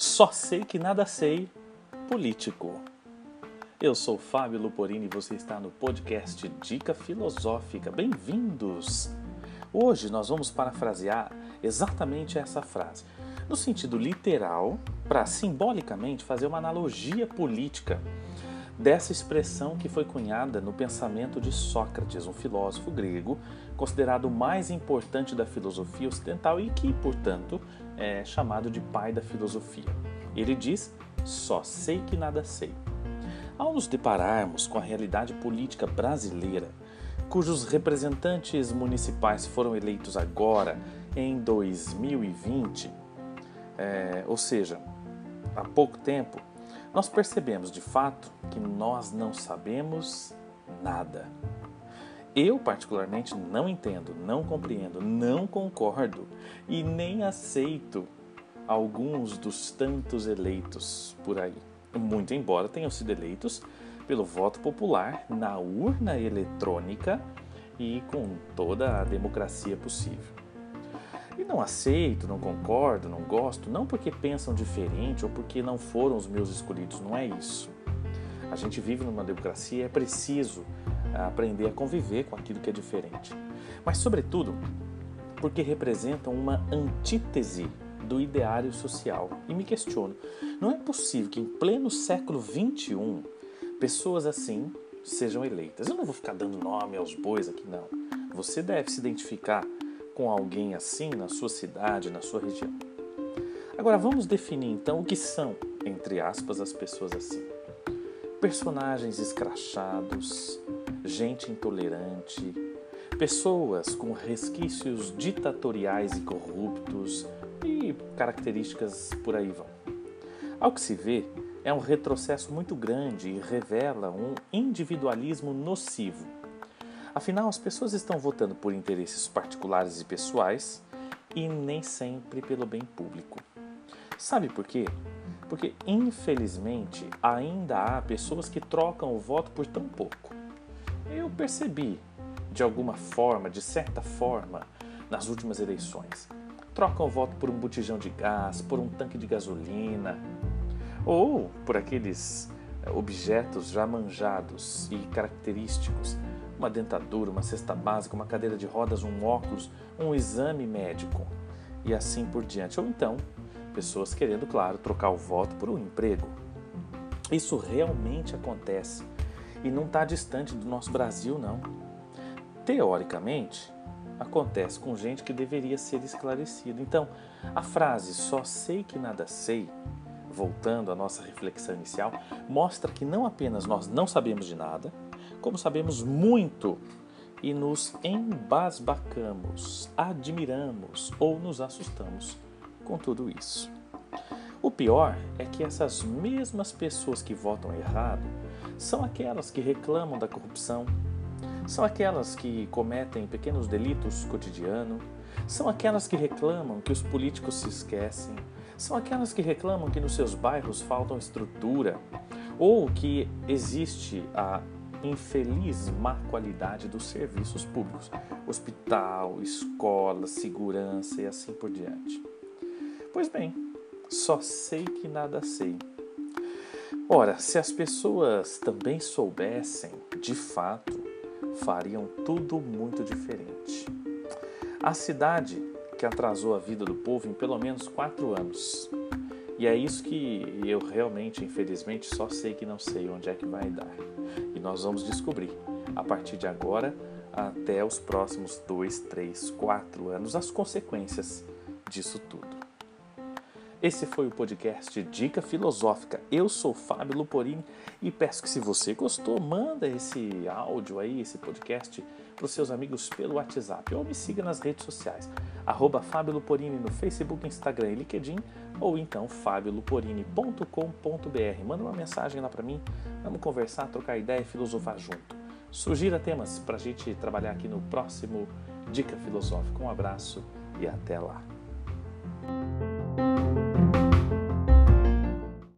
Só sei que nada sei político. Eu sou Fábio Luporini e você está no podcast Dica Filosófica. Bem-vindos! Hoje nós vamos parafrasear exatamente essa frase, no sentido literal, para simbolicamente fazer uma analogia política dessa expressão que foi cunhada no pensamento de Sócrates, um filósofo grego considerado o mais importante da filosofia ocidental e que, portanto, é chamado de pai da filosofia. Ele diz: Só sei que nada sei. Ao nos depararmos com a realidade política brasileira, cujos representantes municipais foram eleitos agora, em 2020, é, ou seja, há pouco tempo, nós percebemos de fato que nós não sabemos nada. Eu, particularmente, não entendo, não compreendo, não concordo e nem aceito alguns dos tantos eleitos por aí. Muito embora tenham sido eleitos pelo voto popular na urna eletrônica e com toda a democracia possível. E não aceito, não concordo, não gosto, não porque pensam diferente ou porque não foram os meus escolhidos, não é isso. A gente vive numa democracia é preciso aprender a conviver com aquilo que é diferente. Mas, sobretudo, porque representam uma antítese do ideário social. E me questiono: não é possível que em pleno século XXI pessoas assim sejam eleitas? Eu não vou ficar dando nome aos bois aqui, não. Você deve se identificar com alguém assim na sua cidade, na sua região. Agora vamos definir então o que são, entre aspas, as pessoas assim. Personagens escrachados, gente intolerante, pessoas com resquícios ditatoriais e corruptos e características por aí vão. Ao que se vê, é um retrocesso muito grande e revela um individualismo nocivo Afinal, as pessoas estão votando por interesses particulares e pessoais e nem sempre pelo bem público. Sabe por quê? Porque, infelizmente, ainda há pessoas que trocam o voto por tão pouco. Eu percebi, de alguma forma, de certa forma, nas últimas eleições. Trocam o voto por um botijão de gás, por um tanque de gasolina, ou por aqueles objetos já manjados e característicos uma dentadura, uma cesta básica, uma cadeira de rodas, um óculos, um exame médico e assim por diante. Ou então, pessoas querendo, claro, trocar o voto por um emprego. Isso realmente acontece e não está distante do nosso Brasil, não. Teoricamente, acontece com gente que deveria ser esclarecida. Então, a frase só sei que nada sei, voltando à nossa reflexão inicial, mostra que não apenas nós não sabemos de nada, como sabemos muito e nos embasbacamos, admiramos ou nos assustamos com tudo isso. O pior é que essas mesmas pessoas que votam errado são aquelas que reclamam da corrupção, são aquelas que cometem pequenos delitos cotidiano, são aquelas que reclamam que os políticos se esquecem, são aquelas que reclamam que nos seus bairros faltam estrutura ou que existe a infeliz má qualidade dos serviços públicos, hospital, escola, segurança e assim por diante. Pois bem, só sei que nada sei. Ora, se as pessoas também soubessem, de fato, fariam tudo muito diferente. A cidade que atrasou a vida do povo em pelo menos quatro anos. E é isso que eu realmente, infelizmente, só sei que não sei onde é que vai dar. E nós vamos descobrir, a partir de agora até os próximos dois, três, quatro anos, as consequências disso tudo. Esse foi o podcast Dica Filosófica. Eu sou Fábio Luporini e peço que se você gostou, manda esse áudio aí, esse podcast para os seus amigos pelo WhatsApp ou me siga nas redes sociais, arroba Fábio Luporini no Facebook, Instagram e LinkedIn ou então fabioluporini.com.br. Manda uma mensagem lá para mim, vamos conversar, trocar ideia e filosofar junto. Sugira temas para a gente trabalhar aqui no próximo Dica Filosófica. Um abraço e até lá.